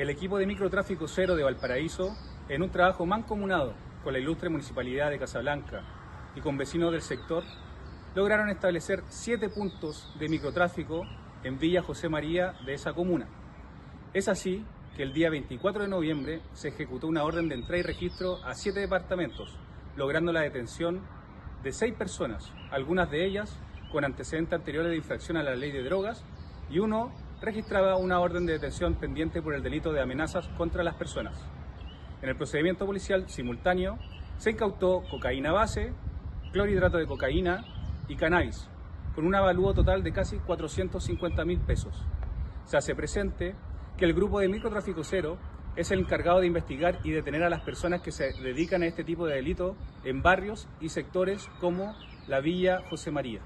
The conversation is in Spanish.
el equipo de microtráfico cero de Valparaíso, en un trabajo mancomunado con la ilustre municipalidad de Casablanca y con vecinos del sector, lograron establecer siete puntos de microtráfico en Villa José María de esa comuna. Es así que el día 24 de noviembre se ejecutó una orden de entrada y registro a siete departamentos, logrando la detención de seis personas, algunas de ellas con antecedentes anteriores de infracción a la ley de drogas y uno registraba una orden de detención pendiente por el delito de amenazas contra las personas. En el procedimiento policial simultáneo se incautó cocaína base, clorhidrato de cocaína y cannabis, con un avalúo total de casi 450 mil pesos. Se hace presente que el grupo de microtráfico cero es el encargado de investigar y detener a las personas que se dedican a este tipo de delito en barrios y sectores como la Villa José María.